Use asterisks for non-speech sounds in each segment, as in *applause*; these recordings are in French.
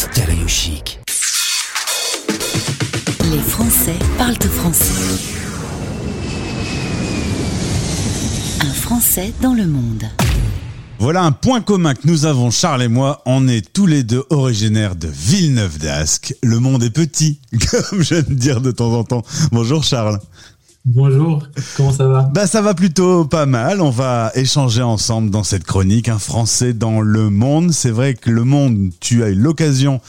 Stéréo chic. Les Français parlent français. Un Français dans le monde. Voilà un point commun que nous avons, Charles et moi. On est tous les deux originaires de Villeneuve d'Ascq. Le monde est petit, *laughs* comme j'aime dire de temps en temps. Bonjour Charles. Bonjour, comment ça va Bah ça va plutôt pas mal. On va échanger ensemble dans cette chronique un français dans le monde. C'est vrai que le monde, tu as eu l'occasion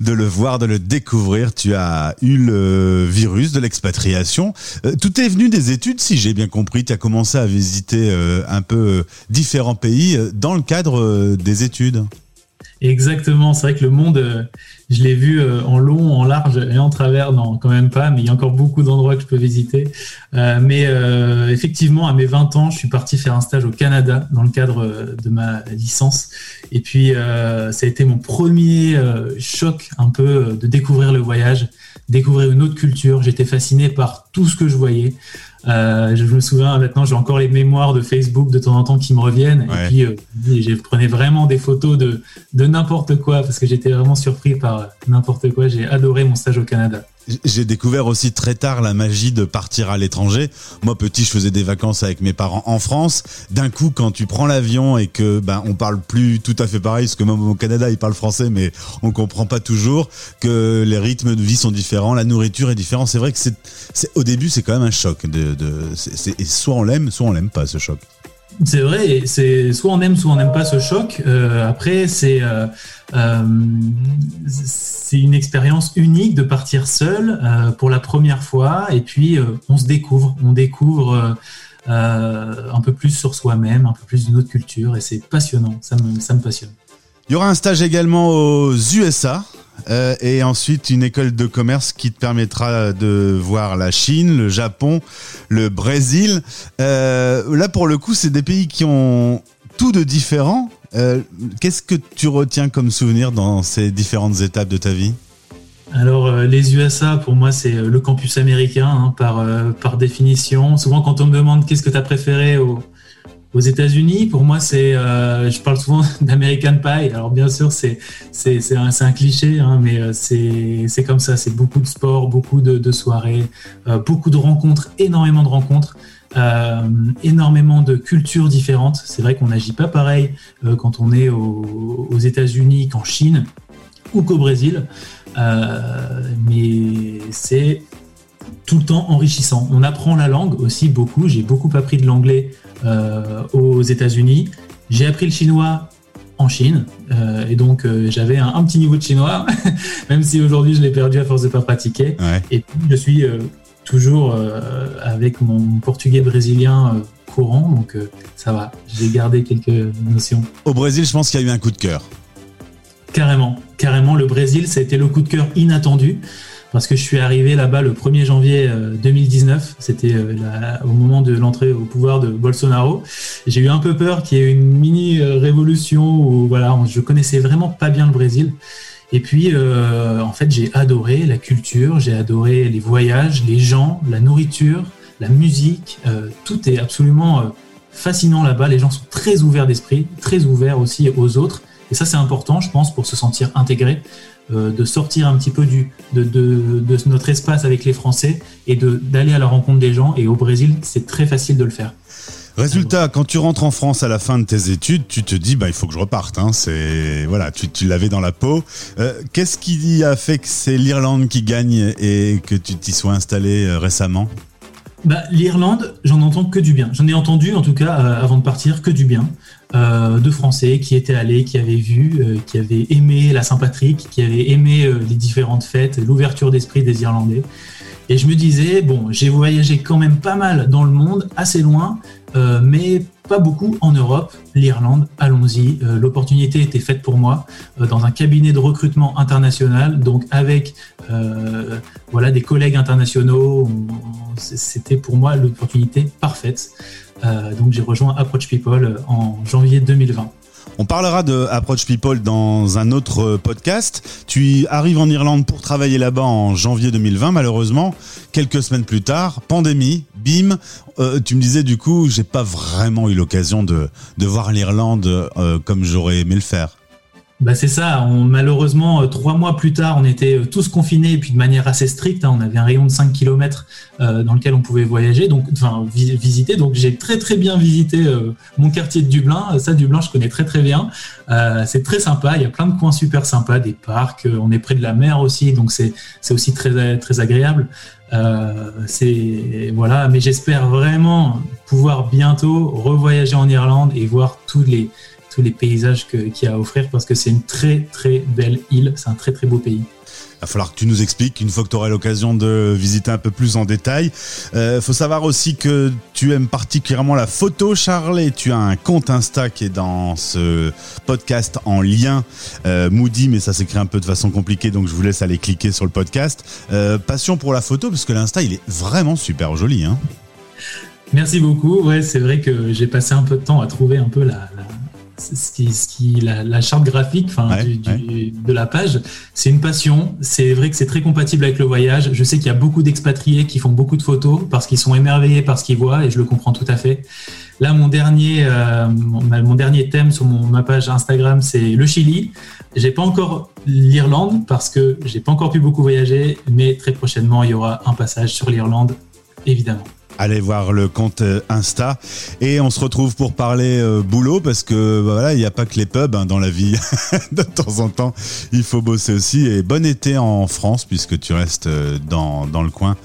de le voir, de le découvrir. Tu as eu le virus de l'expatriation. Euh, tout est venu des études, si j'ai bien compris. Tu as commencé à visiter euh, un peu euh, différents pays dans le cadre des études. Exactement, c'est vrai que le monde, je l'ai vu euh, en long, en large et en travers, non, quand même pas, mais il y a encore beaucoup d'endroits que je peux visiter. Euh, mais effectivement, à mes 20 ans, je suis parti faire un stage au Canada dans le cadre de ma licence. Et puis, ça a été mon premier choc un peu de découvrir le voyage, découvrir une autre culture. J'étais fasciné par tout ce que je voyais. Euh, je me souviens maintenant, j'ai encore les mémoires de Facebook de temps en temps qui me reviennent. Et puis, euh, je prenais vraiment des photos de, de n'importe quoi parce que j'étais vraiment surpris par n'importe quoi. J'ai adoré mon stage au Canada. J'ai découvert aussi très tard la magie de partir à l'étranger. Moi, petit, je faisais des vacances avec mes parents en France. D'un coup, quand tu prends l'avion et que ben on parle plus tout à fait pareil, parce que même au Canada, ils parlent français, mais on comprend pas toujours que les rythmes de vie sont différents, la nourriture est différente. C'est vrai que c'est, au début, c'est quand même un choc. C'est, soit on l'aime, soit on l'aime pas ce choc. C'est vrai, c'est soit on aime, soit on n'aime pas ce choc. Euh, après, c'est euh, euh, c'est une expérience unique de partir seul pour la première fois, et puis on se découvre, on découvre un peu plus sur soi-même, un peu plus d'une autre culture, et c'est passionnant. Ça me passionne. Il y aura un stage également aux USA. Euh, et ensuite une école de commerce qui te permettra de voir la Chine, le Japon, le Brésil. Euh, là, pour le coup, c'est des pays qui ont tout de différent. Euh, qu'est-ce que tu retiens comme souvenir dans ces différentes étapes de ta vie? Alors les USA pour moi c'est le campus américain hein, par, par définition. Souvent quand on me demande qu'est-ce que tu as préféré au, aux États-Unis, pour moi, c'est, euh, je parle souvent *laughs* d'American Pie. Alors bien sûr, c'est c'est un, un, cliché, hein, mais euh, c'est comme ça. C'est beaucoup de sport, beaucoup de, soirées, euh, beaucoup de rencontres, énormément de rencontres. Énormément de cultures différentes. C'est vrai qu'on n'agit pas pareil quand on est aux États-Unis qu'en Chine ou qu'au Brésil, mais c'est tout le temps enrichissant. On apprend la langue aussi beaucoup. J'ai beaucoup appris de l'anglais euh, aux États-Unis. J'ai appris le chinois en Chine euh, et donc euh, j'avais un, petit niveau de chinois, *laughs* même si aujourd'hui je l'ai perdu à force de pas pratiquer. Et puis je suis toujours avec mon portugais brésilien courant, donc ça va. J'ai gardé quelques notions. Au Brésil, je pense qu'il y a eu un coup de cœur. Carrément, carrément. Le Brésil, ça a été le coup de cœur inattendu parce que je suis arrivé là-bas le 1er janvier 2019. Euh, C'était euh, au moment de l'entrée au pouvoir de Bolsonaro. J'ai eu un peu peur qu'il y ait une mini euh, révolution où voilà, je connaissais vraiment pas bien le Brésil. Et puis, en fait, j'ai adoré la culture, j'ai adoré les voyages, les gens, la nourriture, la musique. tout est absolument fascinant là-bas. Les gens sont très ouverts d'esprit, très ouverts aussi aux autres. Et ça, c'est important, je pense, pour se sentir intégré. Euh, de sortir un petit peu du, de, de, notre espace avec les Français et d'aller à la rencontre des gens. Et au Brésil, c'est très facile de le faire. Résultat, quand tu rentres en France à la fin de tes études, tu te dis bah il faut que je reparte. Hein. C'est voilà, tu, tu l'avais dans la peau. Euh, qu'est-ce qui a fait que c'est l'Irlande qui gagne et que tu t'y sois installé euh, récemment? Bah, L'Irlande, j'en entends que du bien. J'en ai entendu, en tout cas, avant de partir, que du bien. Euh, de Français qui étaient allés, qui avaient vu, euh, qui avaient aimé la Saint-Patrick, qui avaient aimé euh, les différentes fêtes, l'ouverture d'esprit des Irlandais. Et je me disais, bon, j'ai voyagé quand même pas mal dans le monde, assez loin, mais pas beaucoup en Europe. L'Irlande, allons-y. L'opportunité était faite pour moi dans un cabinet de recrutement international, donc avec voilà des collègues internationaux. C'était pour moi l'opportunité parfaite. Euh, donc j'ai rejoint Approach People euh, en janvier 2020. On parlera de Approach People dans un autre euh, podcast. Tu arrives en Irlande pour travailler là-bas en janvier 2020. Malheureusement, quelques semaines plus tard, pandémie, bim. tu me disais du coup, j'ai pas vraiment eu l'occasion de, de voir l'Irlande comme j'aurais aimé le faire. Bah c'est ça. Malheureusement, euh, trois mois plus tard, on était euh, tous confinés et puis de manière assez stricte. Hein, on avait un rayon de 5 km euh, dans lequel on pouvait voyager, donc enfin visiter. Donc j'ai très très bien visité mon quartier de Dublin. Ça, Dublin, je connais très très bien. c'est très sympa. Il y a plein de coins super sympas, des parcs. on est près de la mer aussi, donc c'est c'est aussi très très agréable. c'est voilà. Mais j'espère vraiment pouvoir bientôt revoyager en Irlande et voir tous les tous les paysages qu'il y a à offrir parce que c'est une très très belle île, c'est un très très beau pays. Il va falloir que tu nous expliques une fois que tu auras l'occasion de visiter un peu plus en détail. Il euh, faut savoir aussi que tu aimes particulièrement la photo, Charles, et tu as un compte Insta qui est dans ce podcast en lien. Euh, Moody, mais ça s'écrit un peu de façon compliquée, donc je vous laisse aller cliquer sur le podcast. Euh, passion pour la photo, parce que l'Insta, il est vraiment super joli. Hein Merci beaucoup. Ouais, c'est vrai que j'ai passé un peu de temps à trouver un peu la ce qui, ce qui la, charte graphique enfin, de la page, c'est une passion. C'est vrai que c'est très compatible avec le voyage. Je sais qu'il y a beaucoup d'expatriés qui font beaucoup de photos parce qu'ils sont émerveillés par ce qu'ils voient et je le comprends tout à fait. Là, mon dernier, euh, mon, dernier thème sur mon, ma page Instagram, c'est le Chili. J'ai pas encore l'Irlande parce que j'ai pas encore pu beaucoup voyager, mais très prochainement, il y aura un passage sur l'Irlande, évidemment allez voir le compte euh, Insta. Et on se retrouve pour parler euh, boulot parce que bah, voilà il n'y a pas que les pubs hein, dans la vie. *laughs* De temps en temps il faut bosser aussi. Et bon été en France puisque tu restes euh, dans, dans le coin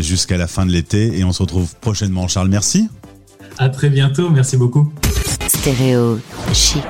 jusqu'à la fin de l'été. Et on se retrouve prochainement Charles. Merci. À très bientôt. Merci beaucoup. Stéréo chic